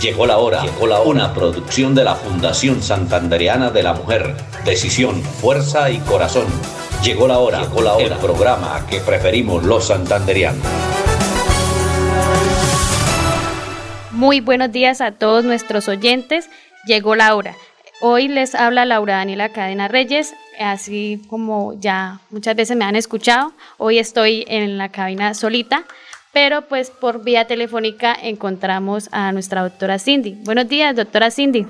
Llegó la hora, llegó la. Una producción de la Fundación Santandereana de la Mujer. Decisión, fuerza y corazón. Llegó la hora, llegó la hora. El programa que preferimos los santanderianos. Muy buenos días a todos nuestros oyentes. Llegó la hora. Hoy les habla Laura Daniela Cadena Reyes, así como ya muchas veces me han escuchado. Hoy estoy en la cabina solita pero pues por vía telefónica encontramos a nuestra doctora Cindy. Buenos días, doctora Cindy.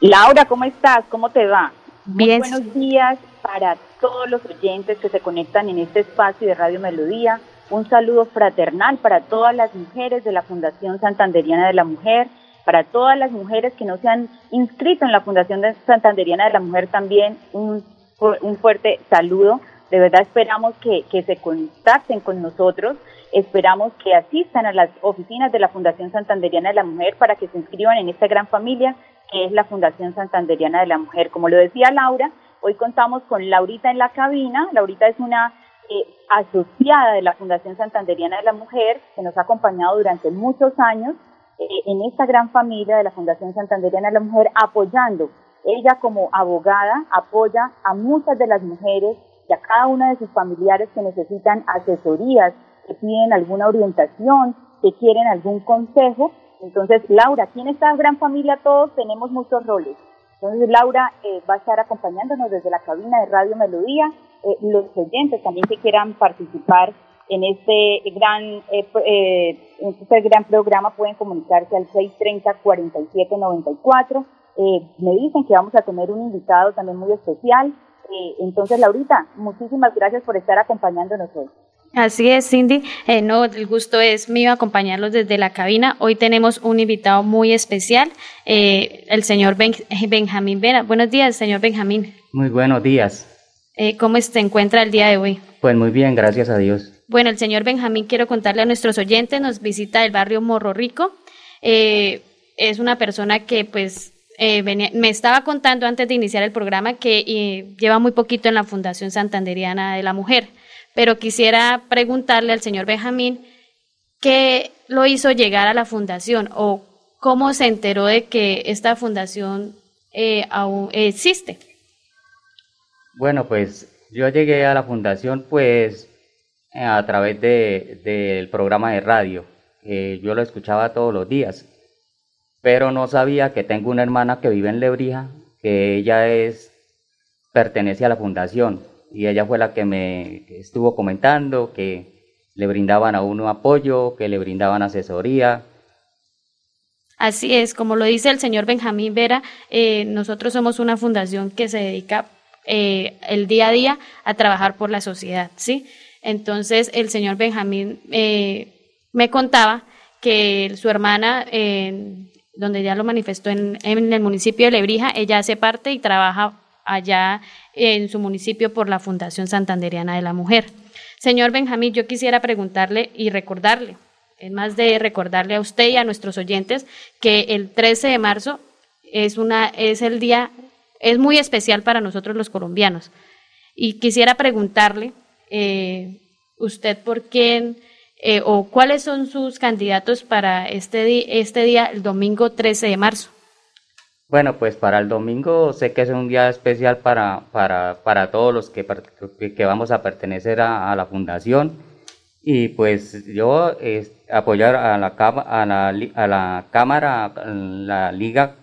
Laura, ¿cómo estás? ¿Cómo te va? Bien. Muy buenos días para todos los oyentes que se conectan en este espacio de Radio Melodía. Un saludo fraternal para todas las mujeres de la Fundación Santanderiana de la Mujer, para todas las mujeres que no se han inscrito en la Fundación Santanderiana de la Mujer también un, un fuerte saludo. De verdad esperamos que, que se contacten con nosotros Esperamos que asistan a las oficinas de la Fundación Santanderiana de la Mujer para que se inscriban en esta gran familia que es la Fundación Santanderiana de la Mujer. Como lo decía Laura, hoy contamos con Laurita en la cabina. Laurita es una eh, asociada de la Fundación Santanderiana de la Mujer que nos ha acompañado durante muchos años eh, en esta gran familia de la Fundación Santanderiana de la Mujer apoyando. Ella como abogada apoya a muchas de las mujeres y a cada una de sus familiares que necesitan asesorías que piden alguna orientación, que quieren algún consejo. Entonces, Laura, aquí en esta gran familia todos tenemos muchos roles. Entonces, Laura eh, va a estar acompañándonos desde la cabina de Radio Melodía. Eh, los oyentes también que quieran participar en este gran, eh, en este gran programa pueden comunicarse al 630-4794. me dicen que vamos a tener un invitado también muy especial. entonces, Laurita, muchísimas gracias por estar acompañándonos hoy. Así es, Cindy. Eh, no, el gusto es mío acompañarlos desde la cabina. Hoy tenemos un invitado muy especial, eh, el señor Benjamín Vera. Buenos días, señor Benjamín. Muy buenos días. Eh, ¿Cómo se encuentra el día de hoy? Pues muy bien, gracias a Dios. Bueno, el señor Benjamín, quiero contarle a nuestros oyentes, nos visita del barrio Morro Rico. es una persona que pues me estaba contando antes de iniciar el programa que lleva muy poquito en la Fundación Santanderiana de la Mujer pero quisiera preguntarle al señor Benjamín qué lo hizo llegar a la fundación o cómo se enteró de que esta fundación eh, aún existe. Bueno, pues yo llegué a la fundación pues a través del programa de radio. yo lo escuchaba todos los días, pero no sabía que tengo una hermana que vive en Lebrija, que ella es pertenece a la fundación y ella fue la que me estuvo comentando que le brindaban a uno apoyo, que le brindaban asesoría. Así es, como lo dice el señor Benjamín Vera, eh, nosotros somos una fundación que se dedica eh, el día a día a trabajar por la sociedad, ¿sí? Entonces el señor Benjamín eh, me contaba que su hermana, donde ya lo manifestó en el municipio de Lebrija, ella hace parte y trabaja allá en su municipio por la Fundación Santanderiana de la Mujer. Señor Benjamín, yo quisiera preguntarle y recordarle, es más de recordarle a usted y a nuestros oyentes que el 13 de marzo es, una, es el día, es muy especial para nosotros los colombianos. Y quisiera preguntarle, eh, usted por quién eh, o cuáles son sus candidatos para este, este día, el domingo 13 de marzo. Bueno, pues para el domingo sé que es un día especial para, para, para todos los que, que vamos a pertenecer a, la fundación y pues yo apoyar a la, a, la, a la Cámara, la Liga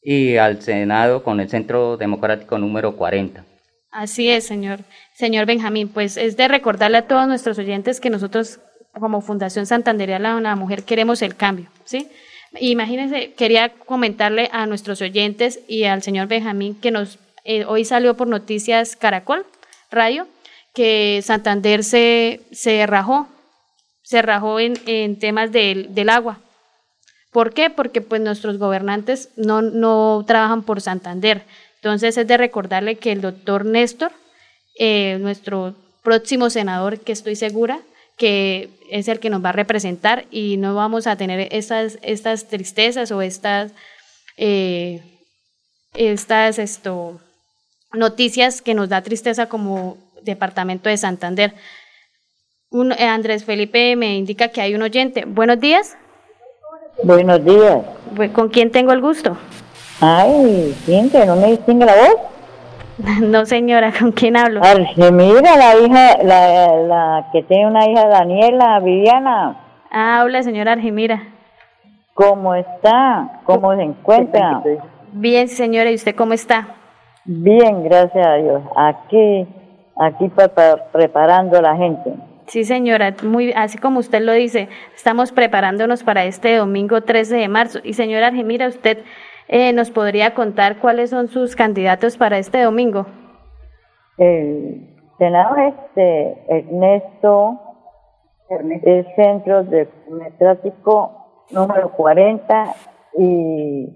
y al Senado con el Centro Democrático número 40. Así es, señor, señor Benjamín. Pues es de recordarle a todos nuestros oyentes que nosotros como Fundación Santandería la Mujer queremos el cambio, ¿sí? Imagínense, quería comentarle a nuestros oyentes y al señor Benjamín que nos eh, hoy salió por noticias Caracol Radio que Santander se, se rajó, se rajó en, en temas del, del agua. ¿Por qué? Porque pues nuestros gobernantes no, no trabajan por Santander, Entonces es de recordarle que el doctor Néstor, eh, nuestro próximo senador, que estoy segura que es el que nos va a representar y no vamos a tener estas, estas tristezas o estas, eh, estas esto, noticias que nos da tristeza como departamento de Santander. Un, eh, Andrés Felipe me indica que hay un oyente. Buenos días. Buenos días. ¿Con quién tengo el gusto? Ay, ¿quién que no me distingue la voz? No, señora, ¿con quién hablo? Argemira, la hija, la, la que tiene una hija, Daniela, Viviana. Ah, hola, señora Argemira. ¿Cómo está? ¿Cómo se encuentra? Bien, señora, ¿y usted cómo está? Bien, gracias a Dios. Aquí, aquí preparando la gente. Sí, señora, muy, así como usted lo dice, estamos preparándonos para este domingo 13 de marzo. Y señora Argemira, usted eh, ¿Nos podría contar cuáles son sus candidatos para este domingo? El senador este Ernesto, el Centro Democrático número 40 y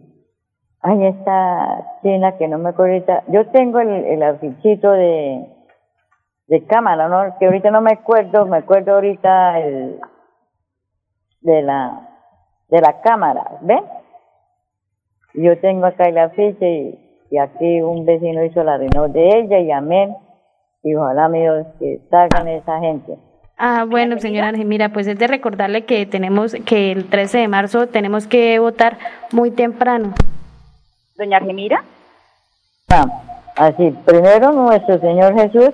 ahí está China que no me acuerdo Yo tengo el, el afichito de, de cámara, ¿no? que ahorita no me acuerdo, me acuerdo ahorita el de la de la cámara, ¿ven? Yo tengo acá el afiche y, aquí un vecino hizo la reunión de ella y amén. Y ojalá, amigos, que salgan esa gente. Ah, bueno, señora mira, pues es de recordarle que tenemos que el 13 de marzo tenemos que votar muy temprano. Doña Argemira. Ah, así, primero nuestro Señor Jesús,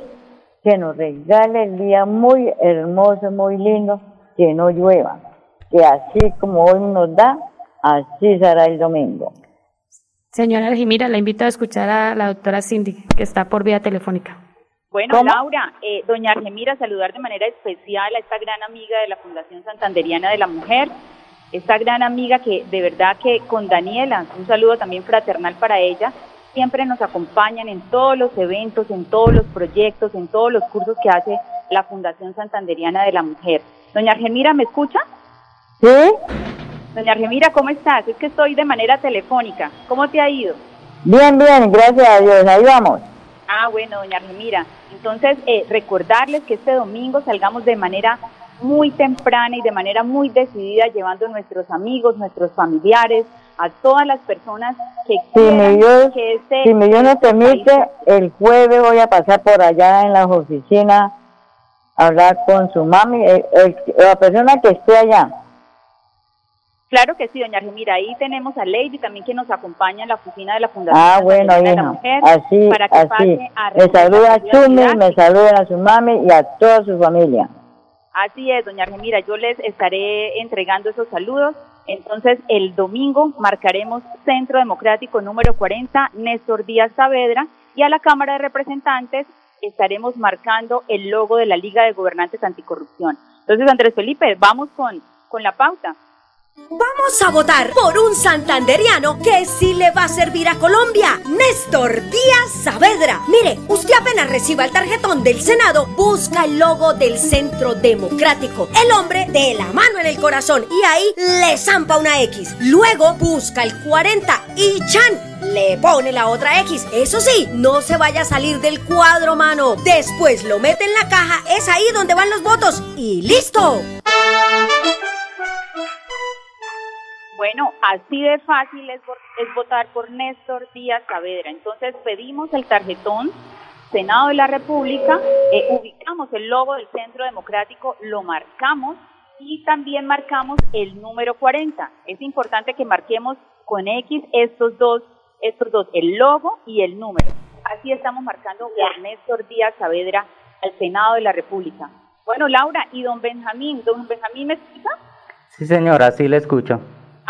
que nos regale el día muy hermoso, muy lindo, que no llueva, que así como hoy nos da, así será el domingo. Señora Argimira, la invito a escuchar a la doctora Cindy, que está por vía telefónica. Bueno, Laura, eh, doña Argemira, saludar de manera especial a esta gran amiga de la Fundación Santanderiana de la Mujer, esta gran amiga que de verdad que con Daniela, un saludo también fraternal para ella, siempre nos acompañan en todos los eventos, en todos los proyectos, en todos los cursos que hace la Fundación Santanderiana de la Mujer. Doña Argemira, ¿me escucha? Sí. Doña Argemira, ¿cómo estás? Es que estoy de manera telefónica. ¿Cómo te ha ido? Bien, bien, gracias a Dios, ahí vamos. Ah, bueno, doña Argemira. Entonces, eh, recordarles que este domingo salgamos de manera muy temprana y de manera muy decidida, llevando a nuestros amigos, nuestros familiares, a todas las personas que quieran que este... Si me Dios no permite, el jueves voy a pasar por allá en las oficinas a hablar con su mami, la persona que esté allá Claro que sí, doña Argemira. Ahí tenemos a Lady también que nos acompaña en la oficina de la Fundación ah, bueno, de la Mujer. Así, para que así. a me saluda a Chumi, me saluda a su mami y a toda su familia. Así es, doña Argemira. Yo les estaré entregando esos saludos. Entonces, el domingo marcaremos Centro Democrático número 40, Néstor Díaz Saavedra, y a la Cámara de Representantes estaremos marcando el logo de la Liga de Gobernantes Anticorrupción. Entonces, Andrés Felipe, vamos con, con la pauta. Vamos a votar por un santanderiano que sí le va a servir a Colombia, Néstor Díaz Saavedra. Mire, usted apenas reciba el tarjetón del Senado, busca el logo del Centro Democrático, el hombre de la mano en el corazón y ahí le zampa una X. Luego busca el 40 y Chan le pone la otra X. Eso sí, no se vaya a salir del cuadro, mano. Después lo mete en la caja, es ahí donde van los votos y listo. Bueno, así de fácil es, votar por Néstor Díaz Saavedra. Entonces pedimos el tarjetón Senado de la República, eh, ubicamos el logo del Centro Democrático, lo marcamos y también marcamos el número 40. Es importante que marquemos con X estos dos, estos dos, el logo y el número. Así estamos marcando por Néstor Díaz Saavedra al Senado de la República. Bueno, Laura, ¿y don Benjamín? ¿Don Benjamín me escucha? Sí, señora, sí le escucho.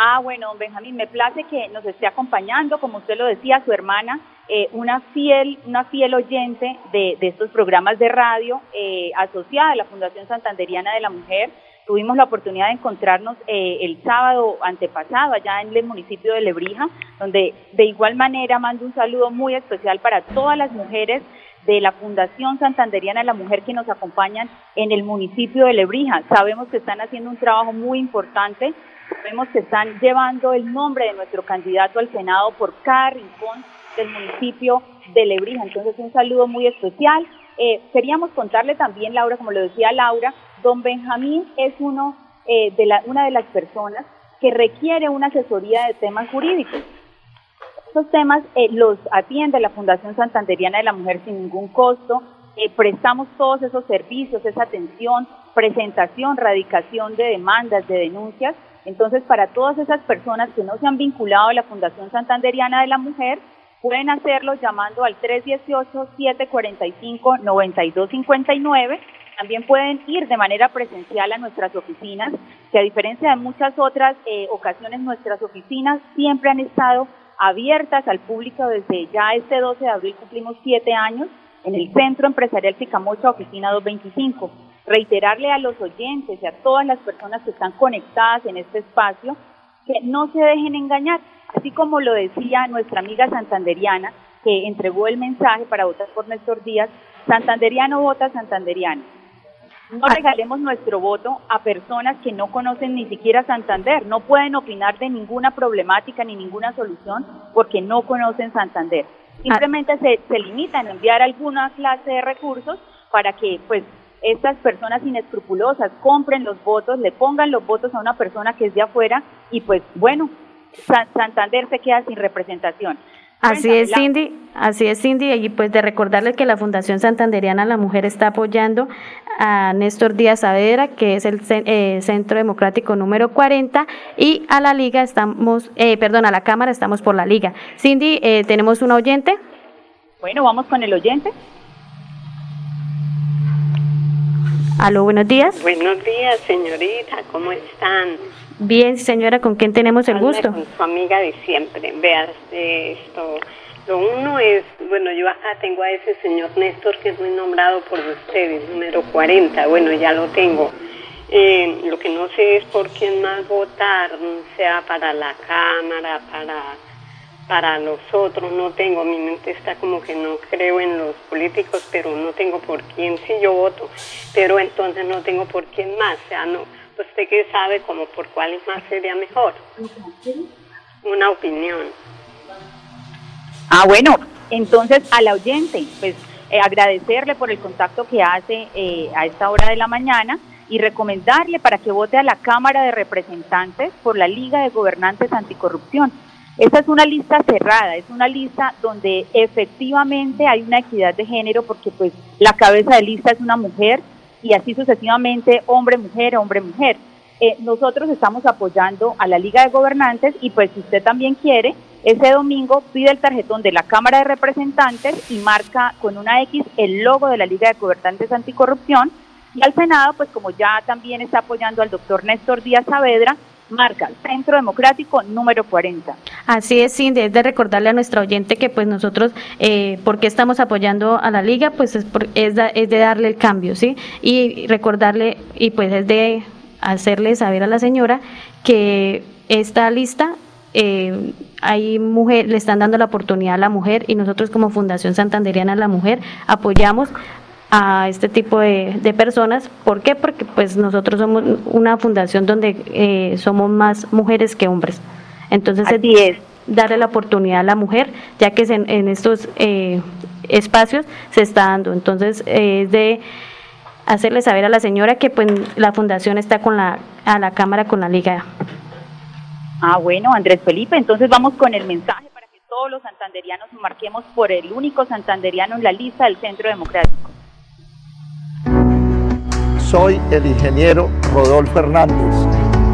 Ah, bueno, Benjamín, me place que nos esté acompañando, como usted lo decía, su hermana, eh, una fiel, una fiel oyente de, estos programas de radio eh, asociada a la Fundación Santanderiana de la Mujer. Tuvimos la oportunidad de encontrarnos eh, el sábado antepasado allá en el municipio de Lebrija, donde de igual manera mando un saludo muy especial para todas las mujeres de la Fundación Santanderiana de la Mujer que nos acompañan en el municipio de Lebrija. Sabemos que están haciendo un trabajo muy importante Vemos que están llevando el nombre de nuestro candidato al Senado por cada rincón del municipio de Lebrija. Entonces, un saludo muy especial. Eh, queríamos contarle también, Laura, como lo decía Laura, don Benjamín es uno, eh, de la, una de las personas que requiere una asesoría de temas jurídicos. Estos temas eh, los atiende la Fundación Santanderiana de la Mujer sin ningún costo. Eh, prestamos todos esos servicios, esa atención, presentación, radicación de demandas, de denuncias. Entonces, para todas esas personas que no se han vinculado a la Fundación Santanderiana de la Mujer, pueden hacerlo llamando al 318-745-9259 también pueden ir de manera presencial a nuestras oficinas, que a diferencia de muchas otras eh, ocasiones, nuestras oficinas siempre han estado abiertas al público desde ya este 12 de abril cumplimos siete años en el Centro Empresarial Picamocha, oficina 225. Reiterarle a los oyentes y a todas las personas que están conectadas en este espacio que no se dejen engañar, así como lo decía nuestra amiga santanderiana que entregó el mensaje para votar por Néstor Díaz, santanderiano vota santanderiano no ah. regalemos nuestro voto a personas que no conocen ni siquiera Santander, no pueden opinar de ninguna problemática ni ninguna solución porque no conocen Santander. Simplemente se, se limitan a enviar alguna clase de recursos para que pues estas personas inescrupulosas compren los votos, le pongan los votos a una persona que es de afuera y pues bueno, Santander se queda sin representación. Así es, Cindy, así es, Cindy, y pues de recordarles que la Fundación Santanderiana La Mujer está apoyando a Néstor Díaz Saavedra, que es el eh, Centro Democrático número 40, y a la Liga estamos, eh, perdón, a la Cámara estamos por la Liga. Cindy, eh, ¿tenemos un oyente? Bueno, vamos con el oyente. Aló, buenos días. Buenos días, señorita, ¿cómo están? Bien, señora, ¿con quién tenemos el gusto? Con su amiga de siempre. Veas, esto, lo uno es, bueno, yo acá tengo a ese señor Néstor que es muy nombrado por ustedes, número 40, bueno, ya lo tengo. Eh, lo que no sé es por quién más votar, sea para la Cámara, para, para los otros, no tengo, mi mente está como que no creo en los políticos, pero no tengo por quién, sí yo voto, pero entonces no tengo por quién más, o sea, no usted que sabe como por cuál es más sería mejor. Una opinión. Ah, bueno, entonces al oyente, pues eh, agradecerle por el contacto que hace eh, a esta hora de la mañana y recomendarle para que vote a la Cámara de Representantes por la Liga de Gobernantes Anticorrupción. Esta es una lista cerrada, es una lista donde efectivamente hay una equidad de género porque pues la cabeza de lista es una mujer, y así sucesivamente hombre-mujer, hombre-mujer. Eh, nosotros estamos apoyando a la Liga de Gobernantes y pues si usted también quiere, ese domingo pide el tarjetón de la Cámara de Representantes y marca con una X el logo de la Liga de Gobernantes Anticorrupción y al Senado, pues como ya también está apoyando al doctor Néstor Díaz Saavedra, marca Centro Democrático número 40. Así es, Cindy, es de recordarle a nuestra oyente que pues nosotros, eh, ¿por qué estamos apoyando a la liga? Pues es, es, de darle el cambio, ¿sí? Y recordarle, y pues es de hacerle saber a la señora que esta lista eh, hay mujer, le están dando la oportunidad a la mujer y nosotros como Fundación Santanderiana la Mujer apoyamos a este tipo de, personas. ¿Por qué? Porque pues nosotros somos una fundación donde eh, somos más mujeres que hombres. Entonces es darle la oportunidad a la mujer, ya que en, estos eh, espacios se está dando. Entonces es de hacerle saber a la señora que pues la fundación está con la a la cámara con la liga. Ah, bueno, Andrés Felipe, entonces vamos con el mensaje para que todos los santanderianos marquemos por el único santanderiano en la lista del Centro Democrático. Soy el ingeniero Rodolfo Hernández.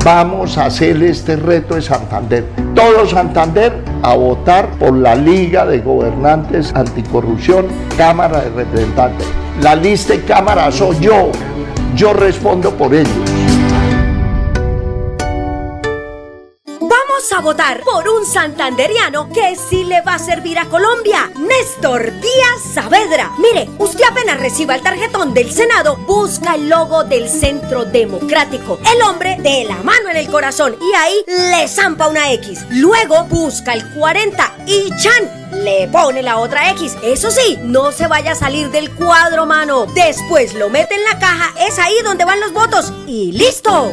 Vamos a hacer este reto de Santander. Todo Santander a votar por la Liga de Gobernantes Anticorrupción, Cámara de Representantes. La lista de Cámara soy yo. Yo respondo por ellos. Santanderiano que sí le va a servir a Colombia, Néstor Díaz Saavedra. Mire, usted apenas reciba el tarjetón del Senado, busca el logo del Centro Democrático, el hombre de la mano en el corazón y ahí le zampa una X. Luego busca el 40 y Chan le pone la otra X. Eso sí, no se vaya a salir del cuadro, mano. Después lo mete en la caja, es ahí donde van los votos y listo.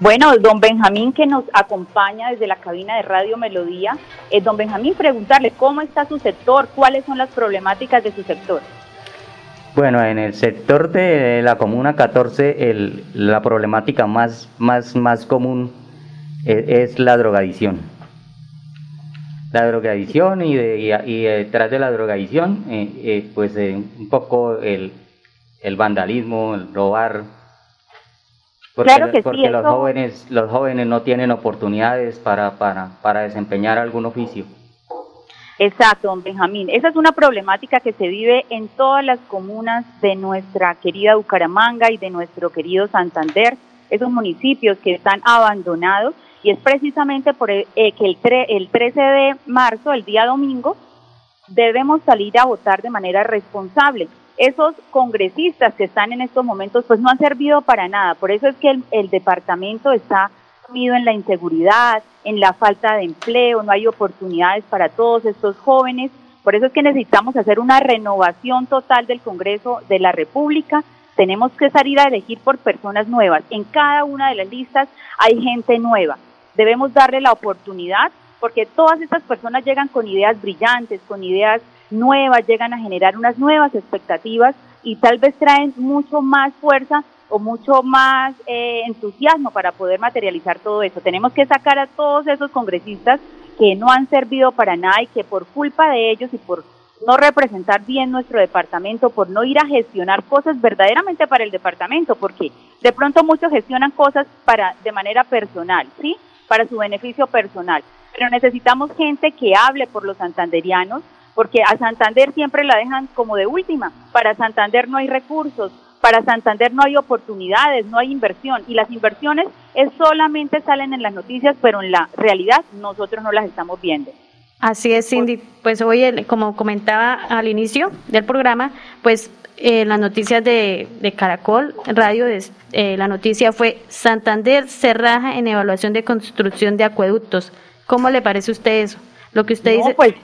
Bueno, don Benjamín que nos acompaña desde la cabina de Radio Melodía. Eh, don Benjamín, preguntarle cómo está su sector, cuáles son las problemáticas de su sector. Bueno, en el sector de la Comuna 14, el, la problemática más, más, más común es, es la drogadicción. La drogadicción y, de, y detrás de la drogadicción, eh, eh, pues eh, un poco el, el vandalismo, el robar, porque, Claro que sí, porque los eso- jóvenes los jóvenes no tienen oportunidades para, para, para desempeñar algún oficio. Exacto, don Benjamín. Esa es una problemática que se vive en todas las comunas de nuestra querida Bucaramanga y de nuestro querido Santander, esos municipios que están abandonados y es precisamente por el- eh, que el, tre- el 13 de marzo, el día domingo, debemos salir a votar de manera responsable. Esos congresistas que están en estos momentos pues no han servido para nada. Por eso es que el, departamento está sumido en la inseguridad, en la falta de empleo, no hay oportunidades para todos estos jóvenes. Por eso es que necesitamos hacer una renovación total del Congreso de la República. Tenemos que salir a elegir por personas nuevas. En cada una de las listas hay gente nueva. Debemos darle la oportunidad porque todas estas personas llegan con ideas brillantes, con ideas nuevas, llegan a generar unas nuevas expectativas y tal vez traen mucho más fuerza o mucho más eh, entusiasmo para poder materializar todo eso. Tenemos que sacar a todos esos congresistas que no han servido para nada y que por culpa de ellos y por no representar bien nuestro departamento, por no ir a gestionar cosas verdaderamente para el departamento, porque de pronto muchos gestionan cosas para de manera personal, ¿sí? Para su beneficio personal. Pero necesitamos gente que hable por los santanderianos, porque a Santander siempre la dejan como de última. Para Santander no hay recursos, para Santander no hay oportunidades, no hay inversión y las inversiones es solamente salen en las noticias, pero en la realidad nosotros no las estamos viendo. Así es, Cindy. Pues hoy, como comentaba al inicio del programa, pues eh, las noticias de, de Caracol Radio, eh, la noticia fue Santander se raja en evaluación de construcción de acueductos. ¿Cómo le parece a usted eso? Lo que usted No, dice. pues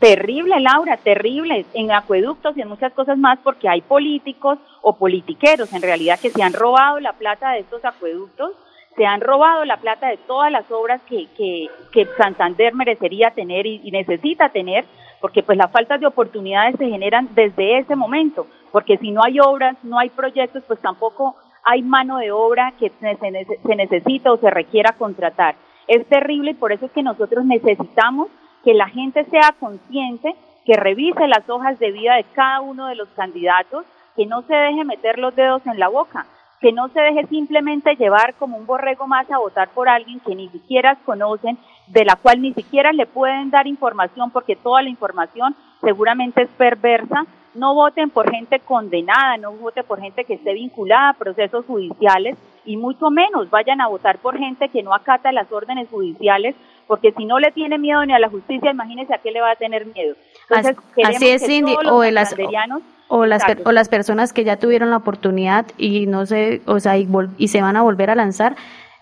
terrible, Laura, terrible en acueductos y en muchas cosas más porque hay políticos o politiqueros en realidad que se han robado la plata de estos acueductos, se han robado la plata de todas las obras que, que, que Santander merecería tener y, y necesita tener, porque pues las faltas de oportunidades se generan desde ese momento, porque si no hay obras, no hay proyectos, pues tampoco hay mano de obra que se, se nece- se necesita o se requiera contratar. Es terrible y por eso es que nosotros necesitamos que la gente sea consciente, que revise las hojas de vida de cada uno de los candidatos, que no se deje meter los dedos en la boca, que no se deje simplemente llevar como un borrego más a votar por alguien que ni siquiera conocen, de la cual ni siquiera le pueden dar información porque toda la información seguramente es perversa. No voten por gente condenada, no voten por gente que esté vinculada a procesos judiciales y mucho menos vayan a votar por gente que no acata las órdenes judiciales porque si no le tiene miedo ni a la justicia, imagínese a qué le va a tener miedo. Entonces, Así- así es, que Cindy, o de las- o las, per- o las personas que ya tuvieron la oportunidad y no se, o sea, y, vol- y se van a volver a lanzar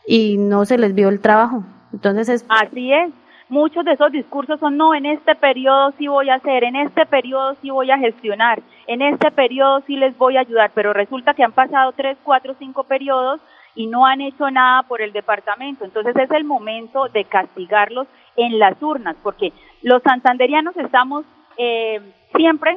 y no se les vio el trabajo. Entonces es Así es. Muchos de esos discursos son, no, en este periodo sí voy a hacer, en este periodo sí voy a gestionar, en este periodo sí les voy a ayudar, pero resulta que han pasado tres, cuatro, cinco periodos y no han hecho nada por el departamento. Entonces es el momento de castigarlos en las urnas, porque los santanderianos estamos eh, siempre,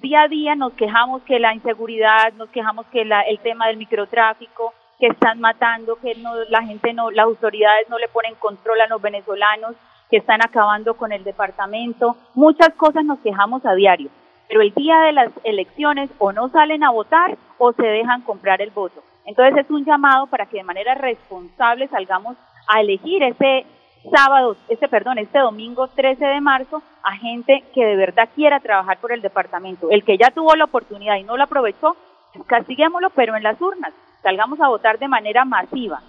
día a día, nos quejamos que la inseguridad, nos quejamos que la, el tema del microtráfico, que están matando, que no, la gente no, las autoridades no le ponen control a los venezolanos, que están acabando con el departamento. Muchas cosas nos quejamos a diario, pero el día de las elecciones o no salen a votar o se dejan comprar el voto. Entonces es un llamado para que de manera responsable salgamos a elegir ese sábado, este perdón, este domingo 13 de marzo a gente que de verdad quiera trabajar por el departamento. El que ya tuvo la oportunidad y no lo aprovechó, castiguémoslo, pero en las urnas. Salgamos a votar de manera masiva.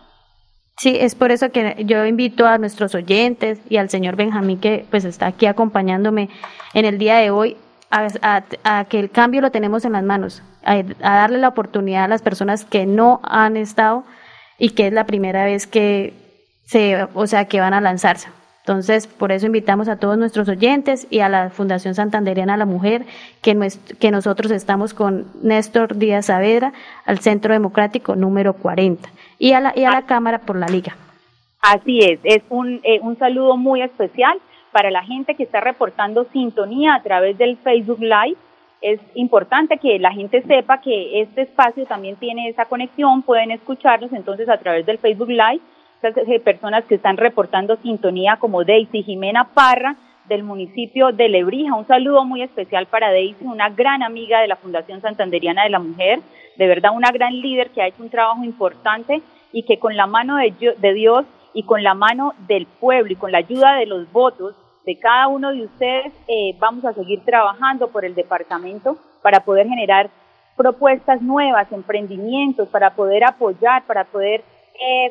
Sí, es por eso que yo invito a nuestros oyentes y al señor Benjamín que pues está aquí acompañándome en el día de hoy a, a- a que el cambio lo tenemos en las manos, a, a darle la oportunidad a las personas que no han estado y que es la primera vez que se, o sea, que van a lanzarse. Entonces, por eso invitamos a todos nuestros oyentes y a la Fundación Santanderiana a la Mujer, que, que nosotros estamos con Néstor Díaz Saavedra al Centro Democrático número 40 y a la, y a la Cámara por la Liga. Así es, es un, eh, un saludo muy especial para la gente que está reportando sintonía a través del Facebook Live. Es importante que la gente sepa que este espacio también tiene esa conexión, pueden escucharnos entonces a través del Facebook Live eh, personas que están reportando sintonía como Daisy Jimena Parra del municipio de Lebrija. Un saludo muy especial para Daisy, una gran amiga de la Fundación Santanderiana de la Mujer, de verdad una gran líder que ha hecho un trabajo importante y que con la mano de, Dios y con la mano del pueblo y con la ayuda de los votos de cada uno de ustedes eh, vamos a seguir trabajando por el departamento para poder generar propuestas nuevas, emprendimientos, para poder apoyar, para poder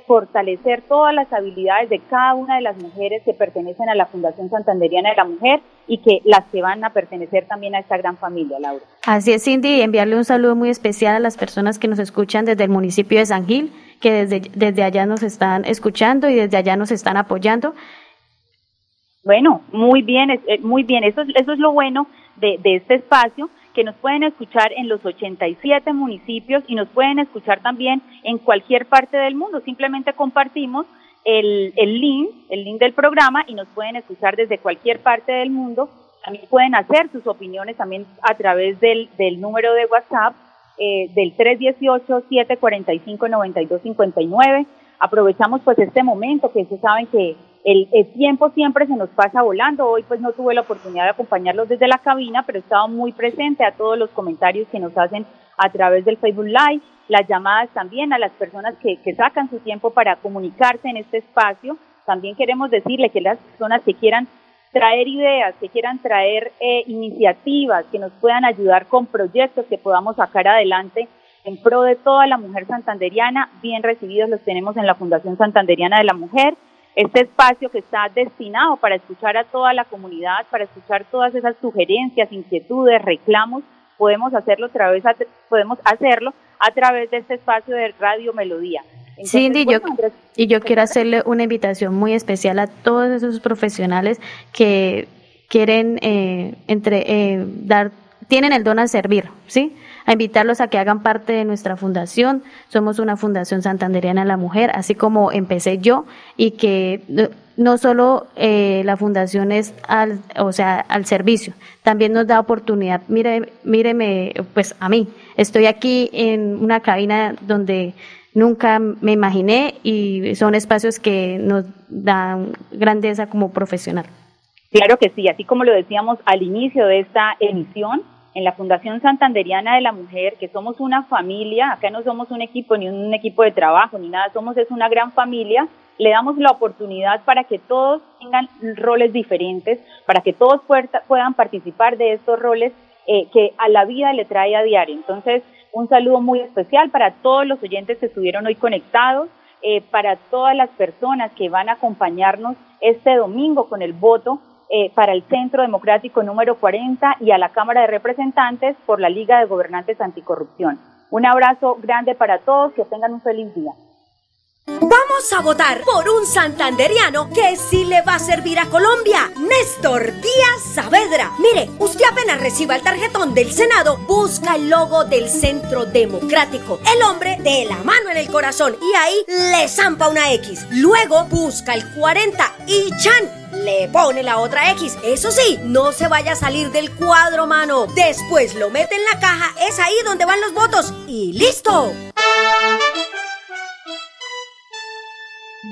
fortalecer todas las habilidades de cada una de las mujeres que pertenecen a la Fundación Santanderiana de la Mujer y que las que van a pertenecer también a esta gran familia, Laura. Así es, Cindy, y enviarle un saludo muy especial a las personas que nos escuchan desde el municipio de San Gil, que desde, desde allá nos están escuchando y desde allá nos están apoyando. Bueno, muy bien, eh, muy bien, eso, eso es lo bueno de, de este espacio que nos pueden escuchar en los 87 municipios y nos pueden escuchar también en cualquier parte del mundo. Simplemente compartimos el, el link, el link del programa y nos pueden escuchar desde cualquier parte del mundo. También pueden hacer sus opiniones también a través del, del número de WhatsApp eh, del 318-745-9259. Aprovechamos pues este momento que ustedes saben que el, tiempo siempre se nos pasa volando. Hoy pues no tuve la oportunidad de acompañarlos desde la cabina, pero he estado muy presente a todos los comentarios que nos hacen a través del Facebook Live, las llamadas también a las personas que, sacan su tiempo para comunicarse en este espacio. También queremos decirle que las personas que quieran traer ideas, que quieran traer eh, iniciativas, que nos puedan ayudar con proyectos que podamos sacar adelante en pro de toda la mujer santanderiana, bien recibidos los tenemos en la Fundación Santanderiana de la Mujer este espacio que está destinado para escuchar a toda la comunidad, para escuchar todas esas sugerencias, inquietudes, reclamos, podemos hacerlo a través, podemos hacerlo a través de este espacio de Radio Melodía. Cindy, yo, y yo quiero hacerle una invitación muy especial a todos esos profesionales que quieren eh, entre, eh, dar, tienen el don a servir, ¿sí? A invitarlos a que hagan parte de nuestra fundación. Somos una fundación santanderiana de la mujer, así como empecé yo, y que no solo eh, la fundación es al, o sea, al servicio, también nos da oportunidad. Mire, míreme, pues a mí, estoy aquí en una cabina donde nunca me imaginé y son espacios que nos dan grandeza como profesional. Claro que sí, así como lo decíamos al inicio de esta emisión, en la Fundación Santanderiana de la Mujer, que somos una familia, acá no somos un equipo ni un equipo de trabajo ni nada, somos es una gran familia, le damos la oportunidad para que todos tengan roles diferentes, para que todos puedan participar de estos roles eh, que a la vida le trae a diario. Entonces, un saludo muy especial para todos los oyentes que estuvieron hoy conectados, eh, para todas las personas que van a acompañarnos este domingo con el voto eh, para el Centro Democrático número 40 y a la Cámara de Representantes por la Liga de Gobernantes Anticorrupción. Un abrazo grande para todos, que tengan un feliz día. Vamos a votar por un santanderiano que sí le va a servir a Colombia, Néstor Díaz Saavedra. Mire, usted apenas reciba el tarjetón del Senado, busca el logo del Centro Democrático, el hombre de la mano en el corazón y ahí le zampa una X. Luego busca el 40 y Chan le pone la otra X. Eso sí, no se vaya a salir del cuadro, mano. Después lo mete en la caja, es ahí donde van los votos y listo.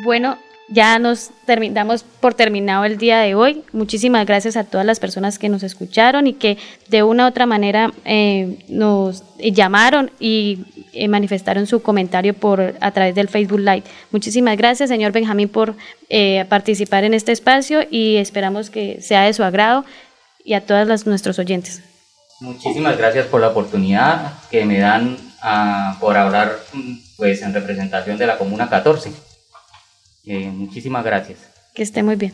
Bueno, ya nos terminamos por terminado el día de hoy. Muchísimas gracias a todas las personas que nos escucharon y que de una u otra manera eh, nos llamaron y eh, manifestaron su comentario por a través del Facebook Live. Muchísimas gracias, señor Benjamín, por eh, participar en este espacio y esperamos que sea de su agrado y a todos nuestros oyentes. Muchísimas gracias por la oportunidad que me dan ah, por hablar pues en representación de la Comuna 14. Eh, muchísimas gracias. Que esté muy bien.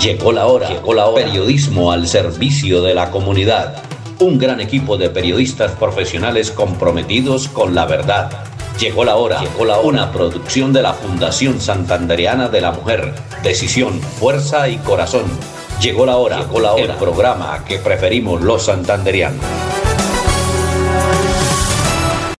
Llegó la hora, llegó la hora. Periodismo al servicio de la comunidad. Un gran equipo de periodistas profesionales comprometidos con la verdad Llegó la hora, llegó la hora. Una producción de la Fundación Santanderiana de la Mujer. Decisión, fuerza y corazón. Llegó la hora, llegó la hora. El programa que preferimos los santanderianos.